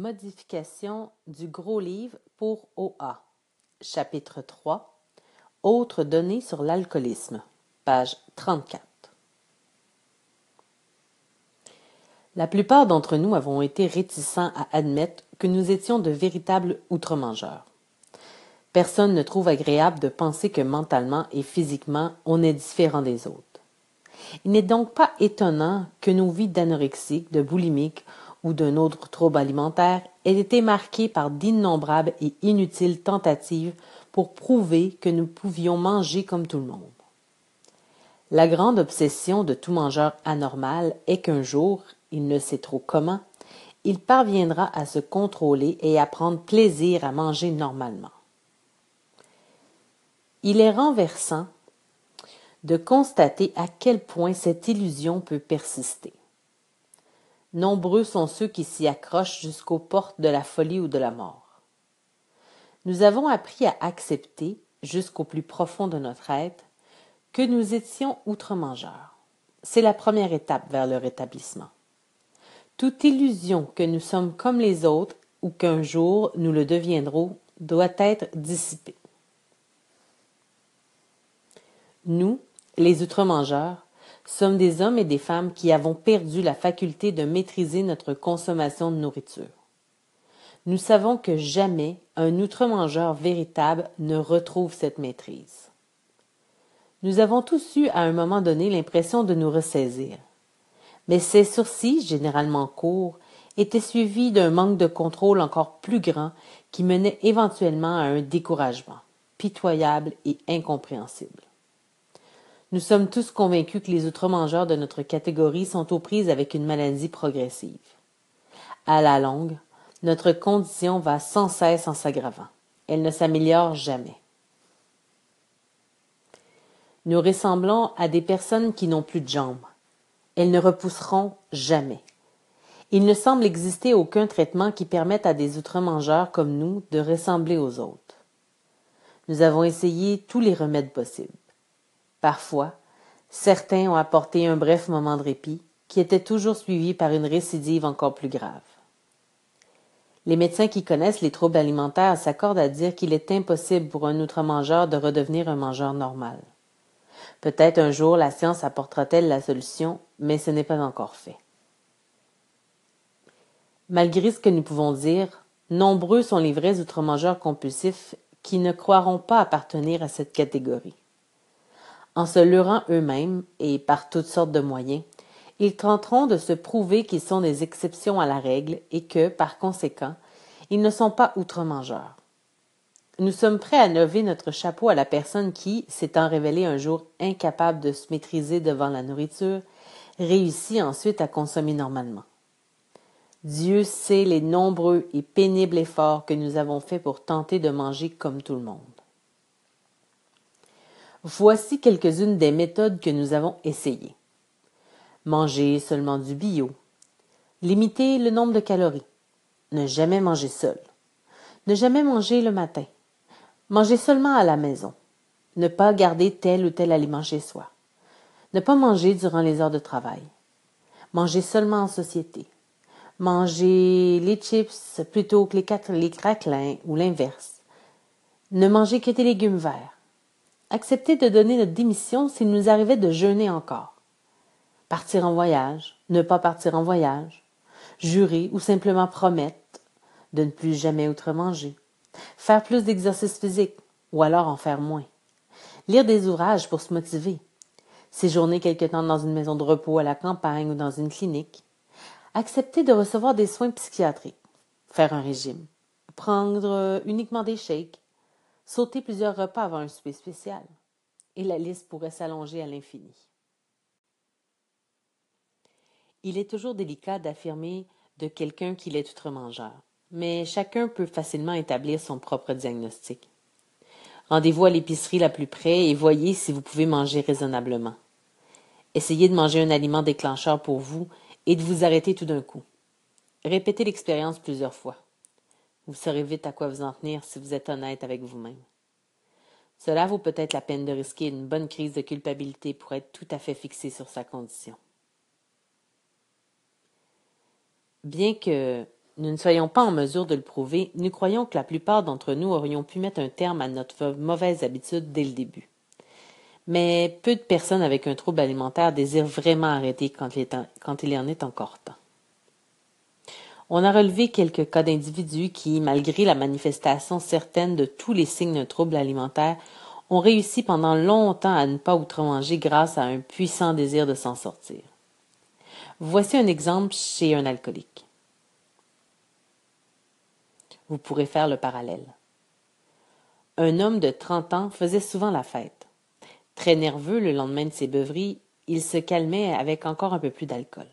Modification du gros livre pour OA. Chapitre 3. Autres données sur l'alcoolisme. Page 34. La plupart d'entre nous avons été réticents à admettre que nous étions de véritables outre-mangeurs. Personne ne trouve agréable de penser que mentalement et physiquement on est différent des autres. Il n'est donc pas étonnant que nos vies d'anorexiques, de boulimiques ou d'un autre trouble alimentaire aient été marquées par d'innombrables et inutiles tentatives pour prouver que nous pouvions manger comme tout le monde. La grande obsession de tout mangeur anormal est qu'un jour, il ne sait trop comment, il parviendra à se contrôler et à prendre plaisir à manger normalement. Il est renversant de constater à quel point cette illusion peut persister. Nombreux sont ceux qui s'y accrochent jusqu'aux portes de la folie ou de la mort. Nous avons appris à accepter, jusqu'au plus profond de notre être, que nous étions outre-mangeurs. C'est la première étape vers le rétablissement. Toute illusion que nous sommes comme les autres ou qu'un jour nous le deviendrons doit être dissipée. Nous, les outre-mangeurs, sommes des hommes et des femmes qui avons perdu la faculté de maîtriser notre consommation de nourriture. Nous savons que jamais un outre-mangeur véritable ne retrouve cette maîtrise. Nous avons tous eu à un moment donné l'impression de nous ressaisir. Mais ces sourcils, généralement courts, étaient suivis d'un manque de contrôle encore plus grand qui menait éventuellement à un découragement, pitoyable et incompréhensible. Nous sommes tous convaincus que les outre-mangeurs de notre catégorie sont aux prises avec une maladie progressive. À la longue, notre condition va sans cesse en s'aggravant. Elle ne s'améliore jamais. Nous ressemblons à des personnes qui n'ont plus de jambes. Elles ne repousseront jamais. Il ne semble exister aucun traitement qui permette à des outre-mangeurs comme nous de ressembler aux autres. Nous avons essayé tous les remèdes possibles. Parfois, certains ont apporté un bref moment de répit, qui était toujours suivi par une récidive encore plus grave. Les médecins qui connaissent les troubles alimentaires s'accordent à dire qu'il est impossible pour un outre-mangeur de redevenir un mangeur normal. Peut-être un jour la science apportera-t-elle la solution, mais ce n'est pas encore fait. Malgré ce que nous pouvons dire, nombreux sont les vrais outre-mangeurs compulsifs qui ne croiront pas appartenir à cette catégorie. En se leurrant eux-mêmes, et par toutes sortes de moyens, ils tenteront de se prouver qu'ils sont des exceptions à la règle et que, par conséquent, ils ne sont pas outre-mangeurs. Nous sommes prêts à lever notre chapeau à la personne qui, s'étant révélée un jour incapable de se maîtriser devant la nourriture, réussit ensuite à consommer normalement. Dieu sait les nombreux et pénibles efforts que nous avons faits pour tenter de manger comme tout le monde. Voici quelques-unes des méthodes que nous avons essayées. Manger seulement du bio. Limiter le nombre de calories. Ne jamais manger seul. Ne jamais manger le matin. Manger seulement à la maison. Ne pas garder tel ou tel aliment chez soi. Ne pas manger durant les heures de travail. Manger seulement en société. Manger les chips plutôt que les, les craquelins ou l'inverse. Ne manger que des légumes verts accepter de donner notre démission s'il nous arrivait de jeûner encore. Partir en voyage, ne pas partir en voyage, jurer ou simplement promettre de ne plus jamais outre-manger, faire plus d'exercice physique ou alors en faire moins, lire des ouvrages pour se motiver, séjourner quelque temps dans une maison de repos à la campagne ou dans une clinique, accepter de recevoir des soins psychiatriques, faire un régime, prendre uniquement des shakes, sauter plusieurs repas avant un souper spécial, et la liste pourrait s'allonger à l'infini. Il est toujours délicat d'affirmer de quelqu'un qu'il est outre-mangeur, mais chacun peut facilement établir son propre diagnostic. Rendez-vous à l'épicerie la plus près et voyez si vous pouvez manger raisonnablement. Essayez de manger un aliment déclencheur pour vous et de vous arrêter tout d'un coup. Répétez l'expérience plusieurs fois. Vous saurez vite à quoi vous en tenir si vous êtes honnête avec vous-même. Cela vaut peut-être la peine de risquer une bonne crise de culpabilité pour être tout à fait fixé sur sa condition. Bien que nous ne soyons pas en mesure de le prouver, nous croyons que la plupart d'entre nous aurions pu mettre un terme à notre mauvaise habitude dès le début. Mais peu de personnes avec un trouble alimentaire désirent vraiment arrêter quand il, il en est encore temps. On a relevé quelques cas d'individus qui, malgré la manifestation certaine de tous les signes d'un trouble alimentaire, ont réussi pendant longtemps à ne pas outre-manger grâce à un puissant désir de s'en sortir. Voici un exemple chez un alcoolique. Vous pourrez faire le parallèle. Un homme de 30 ans faisait souvent la fête. Très nerveux le lendemain de ses beuveries, il se calmait avec encore un peu plus d'alcool.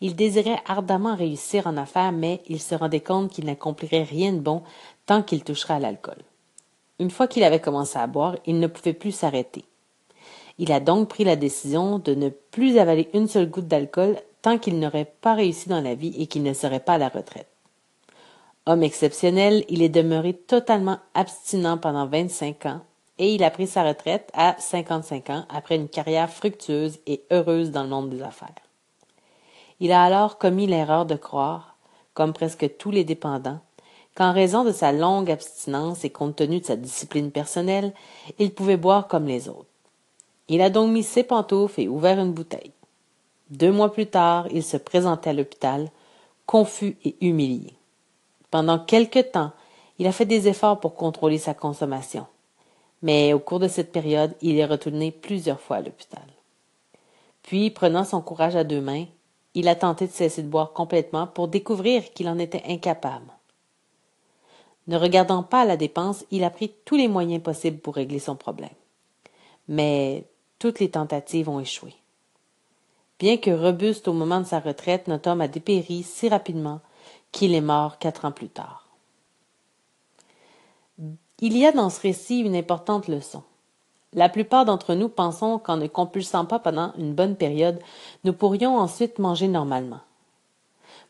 Il désirait ardemment réussir en affaires, mais il se rendait compte qu'il n'accomplirait rien de bon tant qu'il toucherait à l'alcool. Une fois qu'il avait commencé à boire, il ne pouvait plus s'arrêter. Il a donc pris la décision de ne plus avaler une seule goutte d'alcool tant qu'il n'aurait pas réussi dans la vie et qu'il ne serait pas à la retraite. Homme exceptionnel, il est demeuré totalement abstinent pendant 25 ans et il a pris sa retraite à 55 ans après une carrière fructueuse et heureuse dans le monde des affaires. Il a alors commis l'erreur de croire, comme presque tous les dépendants, qu'en raison de sa longue abstinence et compte tenu de sa discipline personnelle, il pouvait boire comme les autres. Il a donc mis ses pantoufles et ouvert une bouteille. Deux mois plus tard, il se présentait à l'hôpital, confus et humilié. Pendant quelque temps, il a fait des efforts pour contrôler sa consommation. Mais au cours de cette période, il est retourné plusieurs fois à l'hôpital. Puis, prenant son courage à deux mains, il a tenté de cesser de boire complètement pour découvrir qu'il en était incapable. Ne regardant pas la dépense, il a pris tous les moyens possibles pour régler son problème. Mais toutes les tentatives ont échoué. Bien que robuste au moment de sa retraite, notre homme a dépéri si rapidement qu'il est mort quatre ans plus tard. Il y a dans ce récit une importante leçon. La plupart d'entre nous pensons qu'en ne compulsant pas pendant une bonne période, nous pourrions ensuite manger normalement.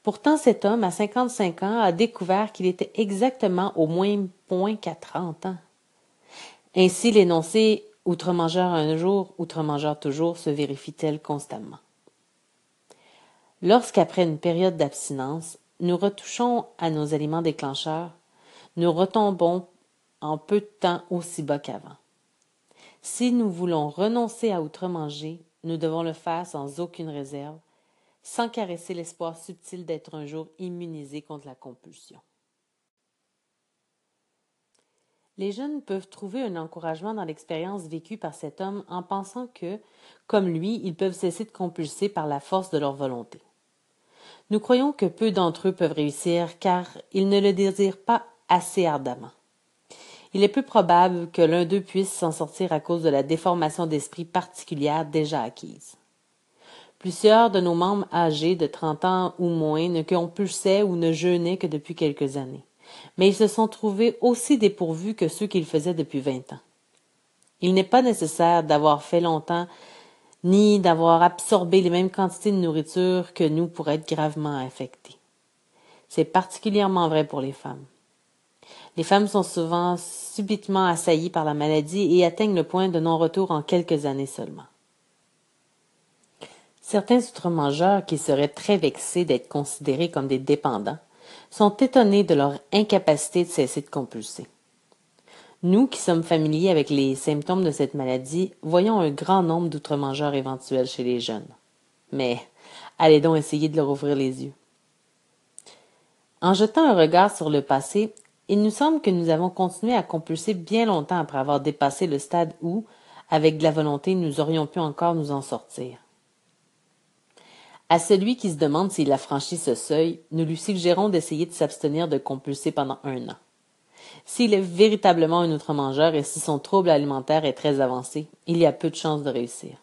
Pourtant, cet homme, à 55 ans, a découvert qu'il était exactement au moins point qu'à 30 ans. Ainsi, l'énoncé outre-mangeur un jour, outre-mangeur toujours se vérifie-t-elle constamment. Lorsqu'après une période d'abstinence, nous retouchons à nos aliments déclencheurs, nous retombons en peu de temps aussi bas qu'avant. Si nous voulons renoncer à outre-manger, nous devons le faire sans aucune réserve, sans caresser l'espoir subtil d'être un jour immunisé contre la compulsion. Les jeunes peuvent trouver un encouragement dans l'expérience vécue par cet homme en pensant que, comme lui, ils peuvent cesser de compulser par la force de leur volonté. Nous croyons que peu d'entre eux peuvent réussir car ils ne le désirent pas assez ardemment. Il est peu probable que l'un d'eux puisse s'en sortir à cause de la déformation d'esprit particulière déjà acquise. Plusieurs de nos membres âgés de trente ans ou moins ne compulsaient ou ne jeûnaient que depuis quelques années, mais ils se sont trouvés aussi dépourvus que ceux qu'ils faisaient depuis vingt ans. Il n'est pas nécessaire d'avoir fait longtemps ni d'avoir absorbé les mêmes quantités de nourriture que nous pour être gravement affectés. C'est particulièrement vrai pour les femmes. Les femmes sont souvent subitement assaillies par la maladie et atteignent le point de non-retour en quelques années seulement. Certains outre-mangeurs qui seraient très vexés d'être considérés comme des dépendants sont étonnés de leur incapacité de cesser de compulser. Nous qui sommes familiers avec les symptômes de cette maladie, voyons un grand nombre d'outre-mangeurs éventuels chez les jeunes. Mais allez donc essayer de leur ouvrir les yeux. En jetant un regard sur le passé, il nous semble que nous avons continué à compulser bien longtemps après avoir dépassé le stade où, avec de la volonté, nous aurions pu encore nous en sortir. À celui qui se demande s'il a franchi ce seuil, nous lui suggérons d'essayer de s'abstenir de compulser pendant un an. S'il est véritablement un outre-mangeur et si son trouble alimentaire est très avancé, il y a peu de chances de réussir.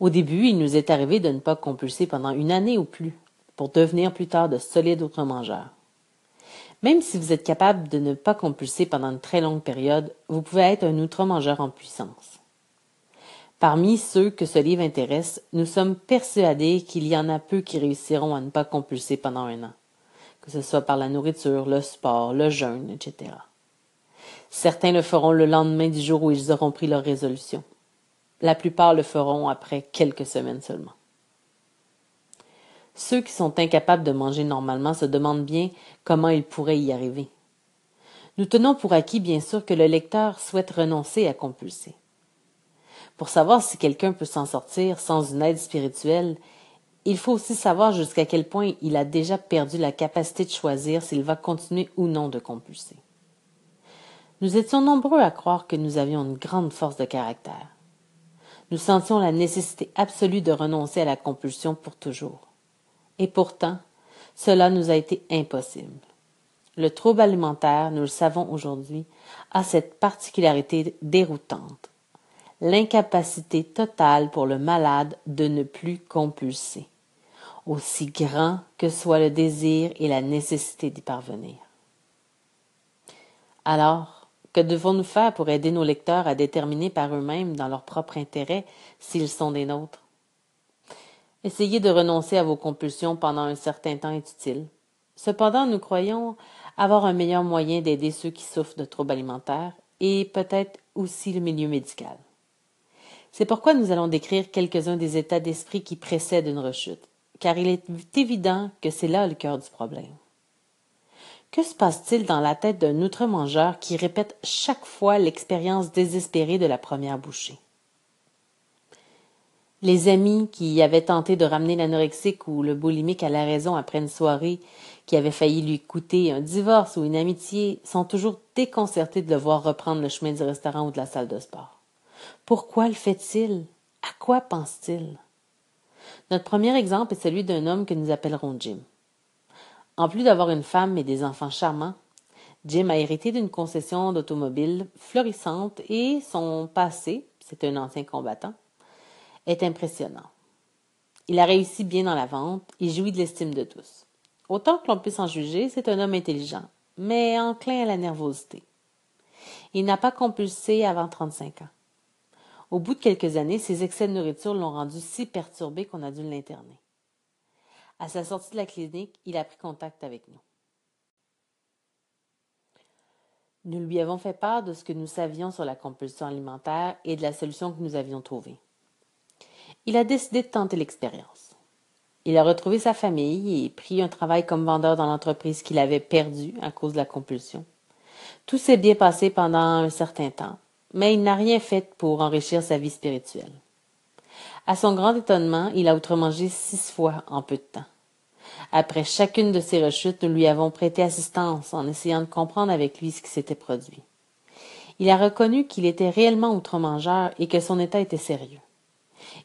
Au début, il nous est arrivé de ne pas compulser pendant une année ou plus, pour devenir plus tard de solides outre-mangeurs. Même si vous êtes capable de ne pas compulser pendant une très longue période, vous pouvez être un outre-mangeur en puissance. Parmi ceux que ce livre intéresse, nous sommes persuadés qu'il y en a peu qui réussiront à ne pas compulser pendant un an que ce soit par la nourriture, le sport, le jeûne, etc. Certains le feront le lendemain du jour où ils auront pris leur résolution. La plupart le feront après quelques semaines seulement. Ceux qui sont incapables de manger normalement se demandent bien comment ils pourraient y arriver. Nous tenons pour acquis, bien sûr, que le lecteur souhaite renoncer à compulser. Pour savoir si quelqu'un peut s'en sortir sans une aide spirituelle, il faut aussi savoir jusqu'à quel point il a déjà perdu la capacité de choisir s'il va continuer ou non de compulser. Nous étions nombreux à croire que nous avions une grande force de caractère. Nous sentions la nécessité absolue de renoncer à la compulsion pour toujours. Et pourtant, cela nous a été impossible. Le trouble alimentaire, nous le savons aujourd'hui, a cette particularité déroutante l'incapacité totale pour le malade de ne plus compulser, aussi grand que soit le désir et la nécessité d'y parvenir. Alors, que devons-nous faire pour aider nos lecteurs à déterminer par eux-mêmes, dans leur propre intérêt, s'ils sont des nôtres? Essayez de renoncer à vos compulsions pendant un certain temps est utile. Cependant, nous croyons avoir un meilleur moyen d'aider ceux qui souffrent de troubles alimentaires et peut-être aussi le milieu médical. C'est pourquoi nous allons décrire quelques-uns des états d'esprit qui précèdent une rechute, car il est évident que c'est là le cœur du problème. Que se passe-t-il dans la tête d'un outre-mangeur qui répète chaque fois l'expérience désespérée de la première bouchée? Les amis qui avaient tenté de ramener l'anorexique ou le boulimique à la raison après une soirée qui avait failli lui coûter un divorce ou une amitié sont toujours déconcertés de le voir reprendre le chemin du restaurant ou de la salle de sport. Pourquoi le fait-il? À quoi pense-t-il? Notre premier exemple est celui d'un homme que nous appellerons Jim. En plus d'avoir une femme et des enfants charmants, Jim a hérité d'une concession d'automobile florissante et son passé, c'est un ancien combattant, est impressionnant. Il a réussi bien dans la vente et jouit de l'estime de tous. Autant que l'on puisse en juger, c'est un homme intelligent, mais enclin à la nervosité. Il n'a pas compulsé avant 35 ans. Au bout de quelques années, ses excès de nourriture l'ont rendu si perturbé qu'on a dû l'interner. À sa sortie de la clinique, il a pris contact avec nous. Nous lui avons fait part de ce que nous savions sur la compulsion alimentaire et de la solution que nous avions trouvée. Il a décidé de tenter l'expérience. Il a retrouvé sa famille et pris un travail comme vendeur dans l'entreprise qu'il avait perdue à cause de la compulsion. Tout s'est bien passé pendant un certain temps, mais il n'a rien fait pour enrichir sa vie spirituelle. À son grand étonnement, il a outre-mangé six fois en peu de temps. Après chacune de ces rechutes, nous lui avons prêté assistance en essayant de comprendre avec lui ce qui s'était produit. Il a reconnu qu'il était réellement outre-mangeur et que son état était sérieux.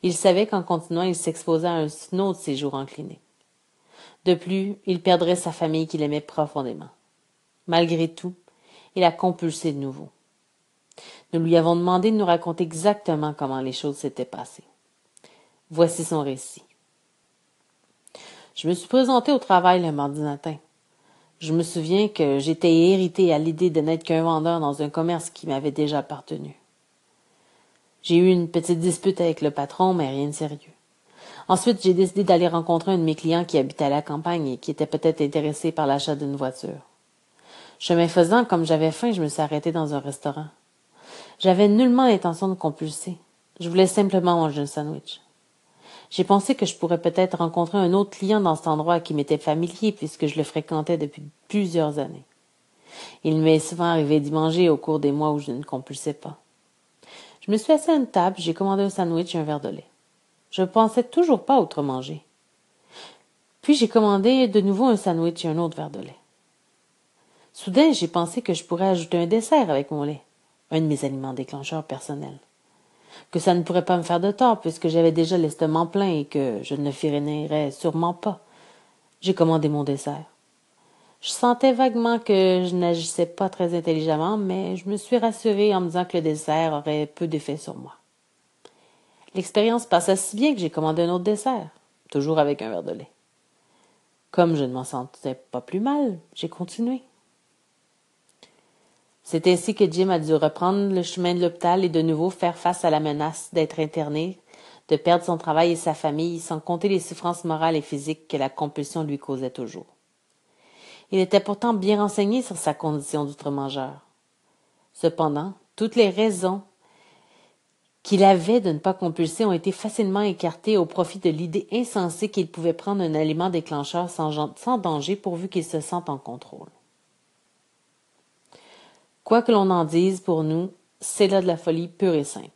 Il savait qu'en continuant, il s'exposait à un autre séjour en clinique. De plus, il perdrait sa famille qu'il aimait profondément. Malgré tout, il a compulsé de nouveau. Nous lui avons demandé de nous raconter exactement comment les choses s'étaient passées. Voici son récit. Je me suis présenté au travail le mardi matin. Je me souviens que j'étais irrité à l'idée de n'être qu'un vendeur dans un commerce qui m'avait déjà appartenu. J'ai eu une petite dispute avec le patron, mais rien de sérieux. Ensuite, j'ai décidé d'aller rencontrer un de mes clients qui habitait à la campagne et qui était peut-être intéressé par l'achat d'une voiture. Chemin faisant, comme j'avais faim, je me suis arrêté dans un restaurant. J'avais nullement l'intention de compulser. Je voulais simplement manger un sandwich. J'ai pensé que je pourrais peut-être rencontrer un autre client dans cet endroit qui m'était familier puisque je le fréquentais depuis plusieurs années. Il m'est souvent arrivé d'y manger au cours des mois où je ne compulsais pas. Je me suis assis à une table, j'ai commandé un sandwich et un verre de lait. Je ne pensais toujours pas autre manger. Puis j'ai commandé de nouveau un sandwich et un autre verre de lait. Soudain, j'ai pensé que je pourrais ajouter un dessert avec mon lait un de mes aliments déclencheurs personnels. Que ça ne pourrait pas me faire de tort puisque j'avais déjà l'estomac plein et que je ne finirais sûrement pas. J'ai commandé mon dessert. Je sentais vaguement que je n'agissais pas très intelligemment, mais je me suis rassurée en me disant que le dessert aurait peu d'effet sur moi. L'expérience passa si bien que j'ai commandé un autre dessert, toujours avec un verre de lait. Comme je ne m'en sentais pas plus mal, j'ai continué. C'est ainsi que Jim a dû reprendre le chemin de l'hôpital et de nouveau faire face à la menace d'être interné, de perdre son travail et sa famille, sans compter les souffrances morales et physiques que la compulsion lui causait toujours. Il était pourtant bien renseigné sur sa condition d'outre-mangeur. Cependant, toutes les raisons qu'il avait de ne pas compulser ont été facilement écartés au profit de l'idée insensée qu'il pouvait prendre un aliment déclencheur sans, sans danger pourvu qu'il se sente en contrôle. Quoi que l'on en dise pour nous, c'est là de la folie pure et simple.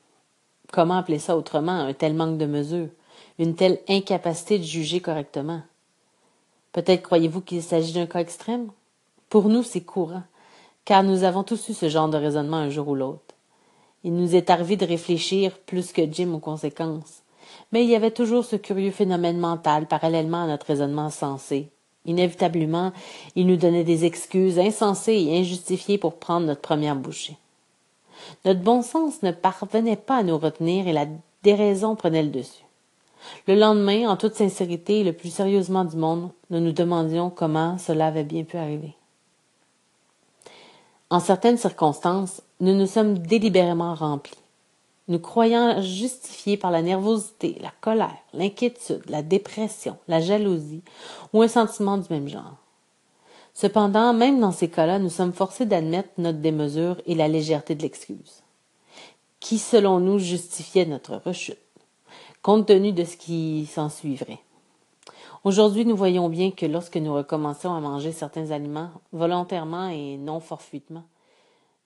Comment appeler ça autrement un tel manque de mesure, une telle incapacité de juger correctement? Peut-être croyez-vous qu'il s'agit d'un cas extrême? Pour nous, c'est courant, car nous avons tous eu ce genre de raisonnement un jour ou l'autre. Il nous est arrivé de réfléchir plus que Jim aux conséquences. Mais il y avait toujours ce curieux phénomène mental parallèlement à notre raisonnement sensé. Inévitablement, il nous donnait des excuses insensées et injustifiées pour prendre notre première bouchée. Notre bon sens ne parvenait pas à nous retenir et la déraison prenait le dessus. Le lendemain, en toute sincérité et le plus sérieusement du monde, nous nous demandions comment cela avait bien pu arriver. En certaines circonstances, nous nous sommes délibérément remplis. Nous croyant justifiés par la nervosité, la colère, l'inquiétude, la dépression, la jalousie ou un sentiment du même genre. Cependant, même dans ces cas-là, nous sommes forcés d'admettre notre démesure et la légèreté de l'excuse. Qui, selon nous, justifiait notre rechute, compte tenu de ce qui s'en suivrait. Aujourd'hui, nous voyons bien que lorsque nous recommençons à manger certains aliments, volontairement et non forfuitement,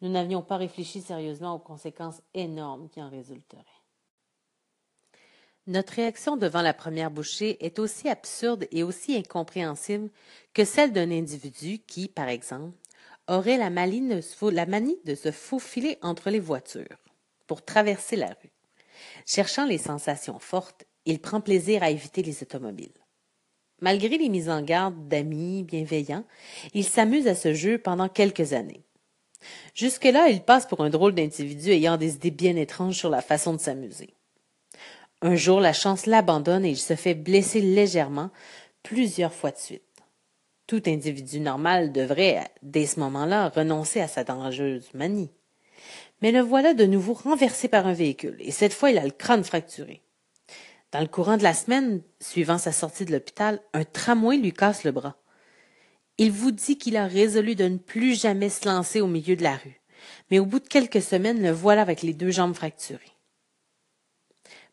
nous n'avions pas réfléchi sérieusement aux conséquences énormes qui en résulteraient. Notre réaction devant la première bouchée est aussi absurde et aussi incompréhensible que celle d'un individu qui, par exemple, aurait la, manie de se faufiler entre les voitures pour traverser la rue. Cherchant les sensations fortes, il prend plaisir à éviter les automobiles. Malgré les mises en garde d'amis bienveillants, il s'amuse à ce jeu pendant quelques années. Jusque-là, il passe pour un drôle d'individu ayant des idées bien étranges sur la façon de s'amuser. Un jour, la chance l'abandonne et il se fait blesser légèrement plusieurs fois de suite. Tout individu normal devrait, dès ce moment-là, renoncer à sa dangereuse manie. Mais le voilà de nouveau renversé par un véhicule, et cette fois il a le crâne fracturé. Dans le courant de la semaine, suivant sa sortie de l'hôpital, un tramway lui casse le bras. Il vous dit qu'il a résolu de ne plus jamais se lancer au milieu de la rue, mais au bout de quelques semaines, le voilà avec les deux jambes fracturées.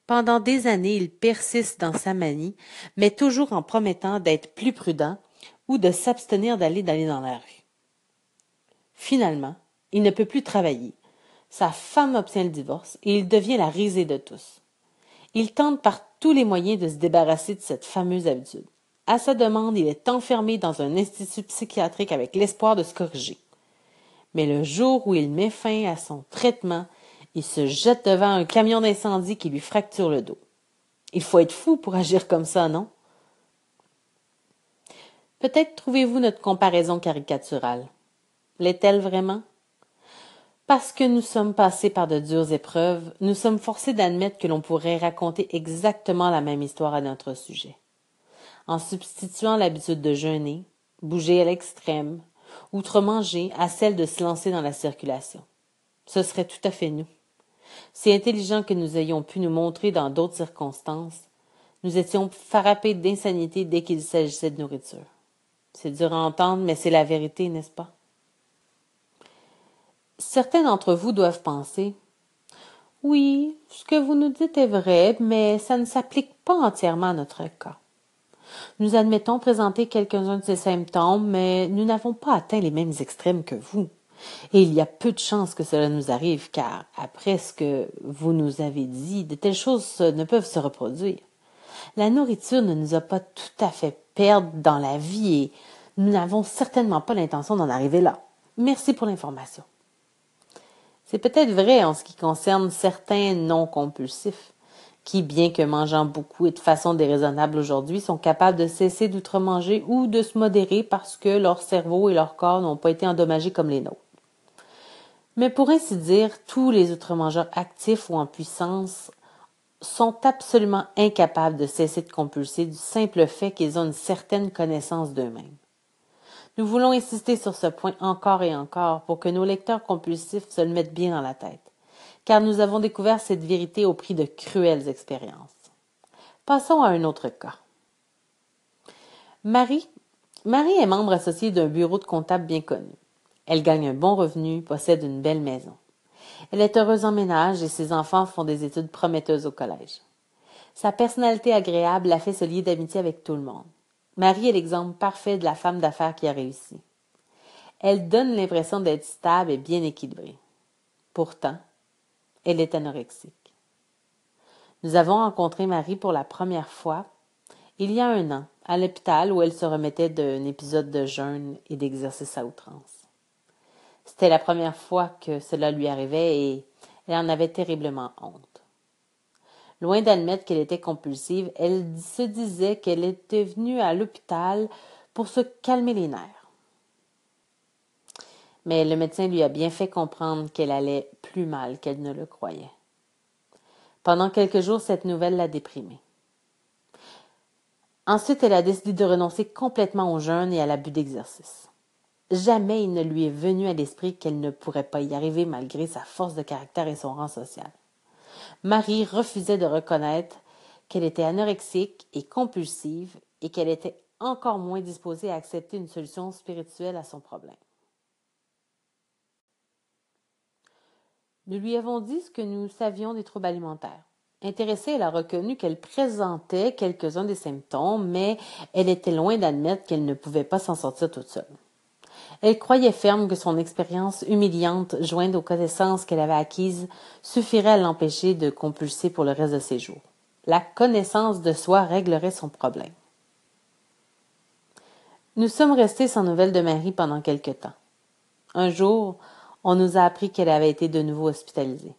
Pendant des années, il persiste dans sa manie, mais toujours en promettant d'être plus prudent ou de s'abstenir d'aller dans la rue. Finalement, il ne peut plus travailler. Sa femme obtient le divorce et il devient la risée de tous. Il tente par tous les moyens de se débarrasser de cette fameuse habitude. À sa demande, il est enfermé dans un institut psychiatrique avec l'espoir de se corriger. Mais le jour où il met fin à son traitement, il se jette devant un camion d'incendie qui lui fracture le dos. Il faut être fou pour agir comme ça, non? Peut-être trouvez-vous notre comparaison caricaturale. L'est-elle vraiment? Parce que nous sommes passés par de dures épreuves, nous sommes forcés d'admettre que l'on pourrait raconter exactement la même histoire à notre sujet. En substituant l'habitude de jeûner, bouger à l'extrême, outre-manger à celle de se lancer dans la circulation. Ce serait tout à fait nous. Si intelligents que nous ayons pu nous montrer dans d'autres circonstances, nous étions frappés d'insanité dès qu'il s'agissait de nourriture. C'est dur à entendre, mais c'est la vérité, n'est-ce pas? Certains d'entre vous doivent penser Oui, ce que vous nous dites est vrai, mais ça ne s'applique pas entièrement à notre cas. Nous admettons présenter quelques-uns de ces symptômes, mais nous n'avons pas atteint les mêmes extrêmes que vous. Et il y a peu de chances que cela nous arrive, car, après ce que vous nous avez dit, de telles choses ne peuvent se reproduire. La nourriture ne nous a pas tout à fait perdre dans la vie et nous n'avons certainement pas l'intention d'en arriver là. Merci pour l'information. C'est peut-être vrai en ce qui concerne certains non compulsifs, qui, bien que mangeant beaucoup et de façon déraisonnable aujourd'hui, sont capables de cesser d'outre-manger ou de se modérer parce que leur cerveau et leur corps n'ont pas été endommagés comme les nôtres. Mais pour ainsi dire, tous les outre-mangeurs actifs ou en puissance sont absolument incapables de cesser de compulser du simple fait qu'ils ont une certaine connaissance d'eux-mêmes. Nous voulons insister sur ce point encore et encore pour que nos lecteurs compulsifs se le mettent bien dans la tête, car nous avons découvert cette vérité au prix de cruelles expériences. Passons à un autre cas. Marie, Marie est membre associée d'un bureau de comptable bien connu. Elle gagne un bon revenu, possède une belle maison. Elle est heureuse en ménage et ses enfants font des études prometteuses au collège. Sa personnalité agréable la fait se lier d'amitié avec tout le monde. Marie est l'exemple parfait de la femme d'affaires qui a réussi. Elle donne l'impression d'être stable et bien équilibrée. Pourtant, elle est anorexique. Nous avons rencontré Marie pour la première fois il y a un an, à l'hôpital où elle se remettait d'un épisode de jeûne et d'exercice à outrance. C'était la première fois que cela lui arrivait et elle en avait terriblement honte. Loin d'admettre qu'elle était compulsive, elle se disait qu'elle était venue à l'hôpital pour se calmer les nerfs. Mais le médecin lui a bien fait comprendre qu'elle allait plus mal qu'elle ne le croyait. Pendant quelques jours, cette nouvelle l'a déprimée. Ensuite, elle a décidé de renoncer complètement au jeûne et à l'abus d'exercice. Jamais il ne lui est venu à l'esprit qu'elle ne pourrait pas y arriver malgré sa force de caractère et son rang social. Marie refusait de reconnaître qu'elle était anorexique et compulsive et qu'elle était encore moins disposée à accepter une solution spirituelle à son problème. Nous lui avons dit ce que nous savions des troubles alimentaires. Intéressée, elle a reconnu qu'elle présentait quelques-uns des symptômes, mais elle était loin d'admettre qu'elle ne pouvait pas s'en sortir toute seule. Elle croyait ferme que son expérience humiliante, jointe aux connaissances qu'elle avait acquises, suffirait à l'empêcher de compulser pour le reste de ses jours. La connaissance de soi réglerait son problème. Nous sommes restés sans nouvelles de Marie pendant quelque temps. Un jour, on nous a appris qu'elle avait été de nouveau hospitalisée.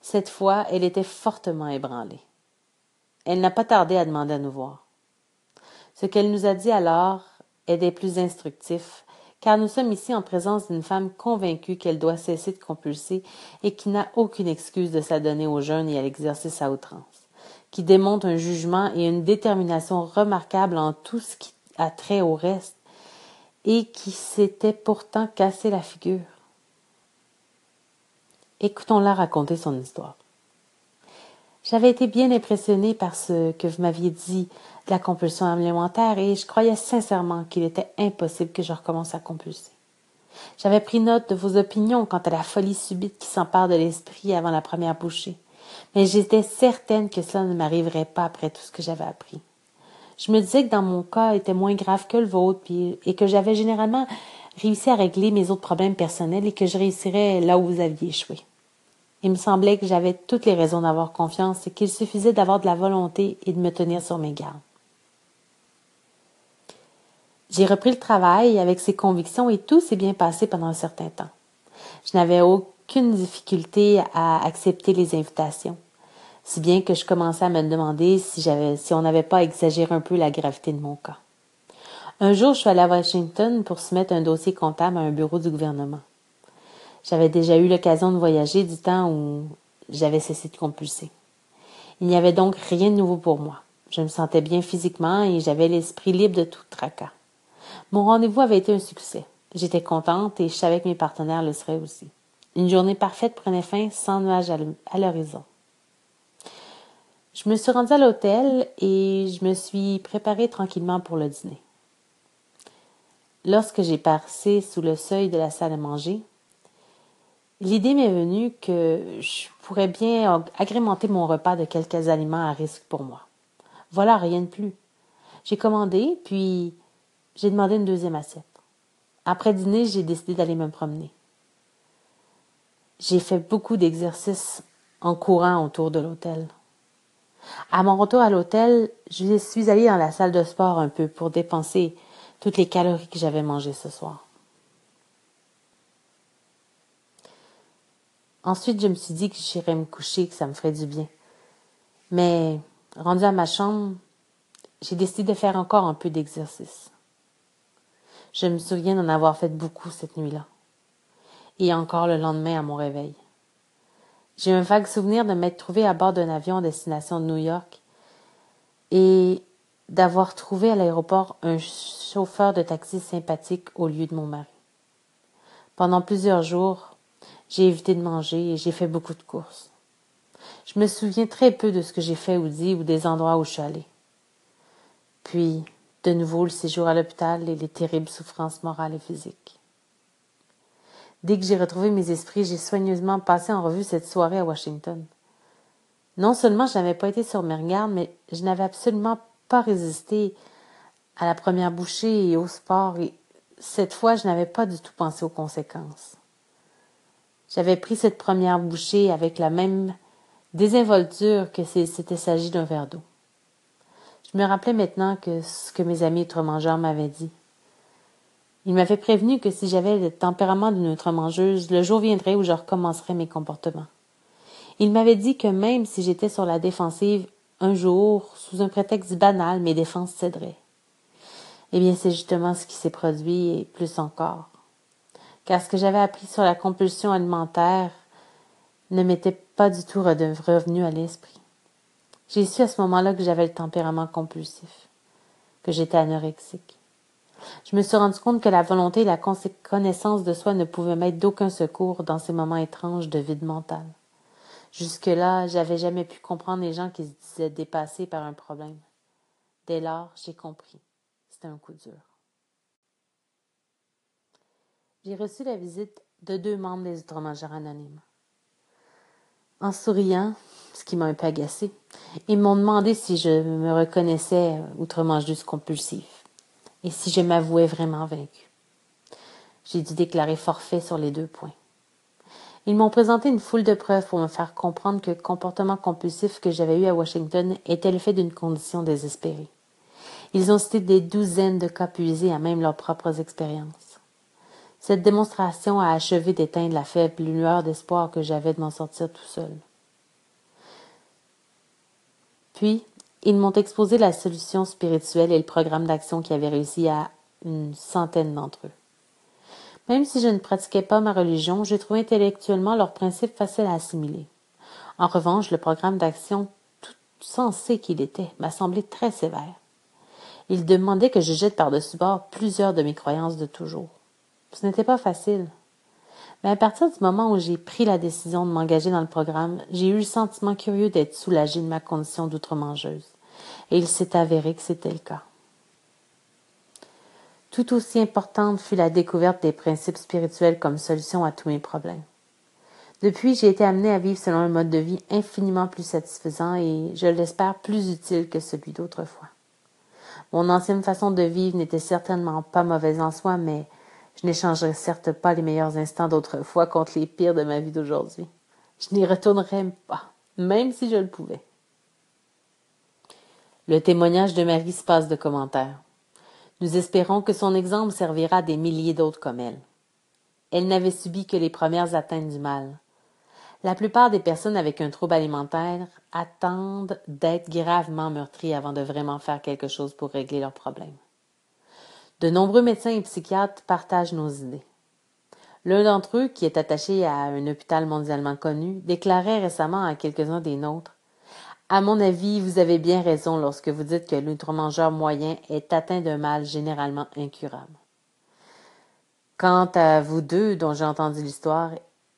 Cette fois, elle était fortement ébranlée. Elle n'a pas tardé à demander à nous voir. Ce qu'elle nous a dit alors est des plus instructifs, car nous sommes ici en présence d'une femme convaincue qu'elle doit cesser de compulser et qui n'a aucune excuse de s'adonner au jeûne et à l'exercice à outrance, qui démontre un jugement et une détermination remarquables en tout ce qui a trait au reste, et qui s'était pourtant cassé la figure. Écoutons-la raconter son histoire. J'avais été bien impressionnée par ce que vous m'aviez dit la compulsion alimentaire et je croyais sincèrement qu'il était impossible que je recommence à compulser. J'avais pris note de vos opinions quant à la folie subite qui s'empare de l'esprit avant la première bouchée, mais j'étais certaine que cela ne m'arriverait pas après tout ce que j'avais appris. Je me disais que dans mon cas était moins grave que le vôtre et que j'avais généralement réussi à régler mes autres problèmes personnels et que je réussirais là où vous aviez échoué. Il me semblait que j'avais toutes les raisons d'avoir confiance et qu'il suffisait d'avoir de la volonté et de me tenir sur mes gardes. J'ai repris le travail avec ces convictions et tout s'est bien passé pendant un certain temps. Je n'avais aucune difficulté à accepter les invitations, si bien que je commençais à me demander si si on n'avait pas exagéré un peu la gravité de mon cas. Un jour, je suis allée à Washington pour soumettre un dossier comptable à un bureau du gouvernement. J'avais déjà eu l'occasion de voyager du temps où j'avais cessé de compulser. Il n'y avait donc rien de nouveau pour moi. Je me sentais bien physiquement et j'avais l'esprit libre de tout tracas. Mon rendez-vous avait été un succès. J'étais contente et je savais que mes partenaires le seraient aussi. Une journée parfaite prenait fin sans nuage à l'horizon. Je me suis rendue à l'hôtel et je me suis préparée tranquillement pour le dîner. Lorsque j'ai passé sous le seuil de la salle à manger, L'idée m'est venue que je pourrais bien agrémenter mon repas de quelques aliments à risque pour moi. Voilà, rien de plus. J'ai commandé, puis j'ai demandé une deuxième assiette. Après dîner, j'ai décidé d'aller me promener. J'ai fait beaucoup d'exercices en courant autour de l'hôtel. À mon retour à l'hôtel, je suis allée dans la salle de sport un peu pour dépenser toutes les calories que j'avais mangées ce soir. Ensuite, je me suis dit que j'irais me coucher, que ça me ferait du bien. Mais, rendu à ma chambre, j'ai décidé de faire encore un peu d'exercice. Je me souviens d'en avoir fait beaucoup cette nuit-là. Et encore le lendemain à mon réveil. J'ai un vague souvenir de m'être trouvé à bord d'un avion en destination de New York et d'avoir trouvé à l'aéroport un chauffeur de taxi sympathique au lieu de mon mari. Pendant plusieurs jours, j'ai évité de manger et j'ai fait beaucoup de courses. Je me souviens très peu de ce que j'ai fait ou dit ou des endroits où je suis allée. Puis, de nouveau, le séjour à l'hôpital et les terribles souffrances morales et physiques. Dès que j'ai retrouvé mes esprits, j'ai soigneusement passé en revue cette soirée à Washington. Non seulement je n'avais pas été sur mes regardes, mais je n'avais absolument pas résisté à la première bouchée et au sport, et cette fois, je n'avais pas du tout pensé aux conséquences. J'avais pris cette première bouchée avec la même désinvolture que s'il s'était s'agit d'un verre d'eau. Je me rappelais maintenant que ce que mes amis outre-mangeurs m'avaient dit. Ils m'avaient prévenu que si j'avais le tempérament d'une outre-mangeuse, le jour viendrait où je recommencerais mes comportements. Ils m'avaient dit que même si j'étais sur la défensive, un jour, sous un prétexte banal, mes défenses céderaient. Eh bien, c'est justement ce qui s'est produit et plus encore. Car ce que j'avais appris sur la compulsion alimentaire ne m'était pas du tout revenu à l'esprit. J'ai su à ce moment-là que j'avais le tempérament compulsif, que j'étais anorexique. Je me suis rendu compte que la volonté et la connaissance de soi ne pouvaient m'être d'aucun secours dans ces moments étranges de vide mental. Jusque-là, j'avais jamais pu comprendre les gens qui se disaient dépassés par un problème. Dès lors, j'ai compris. C'était un coup dur. J'ai reçu la visite de deux membres des Outre-Mangeurs anonymes. En souriant, ce qui m'a un peu agacé, ils m'ont demandé si je me reconnaissais outre-mangeuse compulsive et si je m'avouais vraiment vaincue. J'ai dû déclarer forfait sur les deux points. Ils m'ont présenté une foule de preuves pour me faire comprendre que le comportement compulsif que j'avais eu à Washington était le fait d'une condition désespérée. Ils ont cité des douzaines de cas puisés à même leurs propres expériences. Cette démonstration a achevé d'éteindre la faible lueur d'espoir que j'avais de m'en sortir tout seul. Puis, ils m'ont exposé la solution spirituelle et le programme d'action qui avait réussi à une centaine d'entre eux. Même si je ne pratiquais pas ma religion, j'ai trouvé intellectuellement leurs principes faciles à assimiler. En revanche, le programme d'action, tout sensé qu'il était, m'a semblé très sévère. Il demandait que je jette par-dessus bord plusieurs de mes croyances de toujours. Ce n'était pas facile. Mais à partir du moment où j'ai pris la décision de m'engager dans le programme, j'ai eu le sentiment curieux d'être soulagé de ma condition d'outre-mangeuse. Et il s'est avéré que c'était le cas. Tout aussi importante fut la découverte des principes spirituels comme solution à tous mes problèmes. Depuis, j'ai été amené à vivre selon un mode de vie infiniment plus satisfaisant et, je l'espère, plus utile que celui d'autrefois. Mon ancienne façon de vivre n'était certainement pas mauvaise en soi, mais je n'échangerai certes pas les meilleurs instants d'autrefois contre les pires de ma vie d'aujourd'hui. Je n'y retournerai pas, même si je le pouvais. Le témoignage de Marie se passe de commentaires. Nous espérons que son exemple servira à des milliers d'autres comme elle. Elle n'avait subi que les premières atteintes du mal. La plupart des personnes avec un trouble alimentaire attendent d'être gravement meurtries avant de vraiment faire quelque chose pour régler leurs problèmes. De nombreux médecins et psychiatres partagent nos idées. L'un d'entre eux, qui est attaché à un hôpital mondialement connu, déclarait récemment à quelques-uns des nôtres À mon avis, vous avez bien raison lorsque vous dites que l'outre-mangeur moyen est atteint d'un mal généralement incurable. Quant à vous deux dont j'ai entendu l'histoire,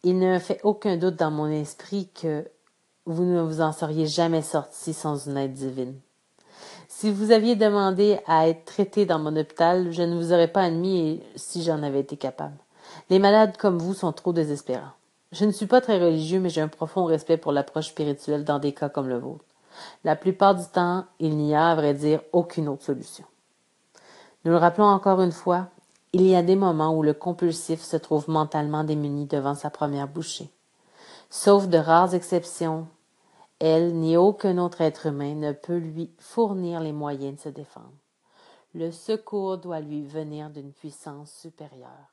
il ne fait aucun doute dans mon esprit que vous ne vous en seriez jamais sorti sans une aide divine. Si vous aviez demandé à être traité dans mon hôpital, je ne vous aurais pas admis si j'en avais été capable. Les malades comme vous sont trop désespérants. Je ne suis pas très religieux, mais j'ai un profond respect pour l'approche spirituelle dans des cas comme le vôtre. La plupart du temps, il n'y a, à vrai dire, aucune autre solution. Nous le rappelons encore une fois, il y a des moments où le compulsif se trouve mentalement démuni devant sa première bouchée. Sauf de rares exceptions, elle ni aucun autre être humain ne peut lui fournir les moyens de se défendre. Le secours doit lui venir d'une puissance supérieure.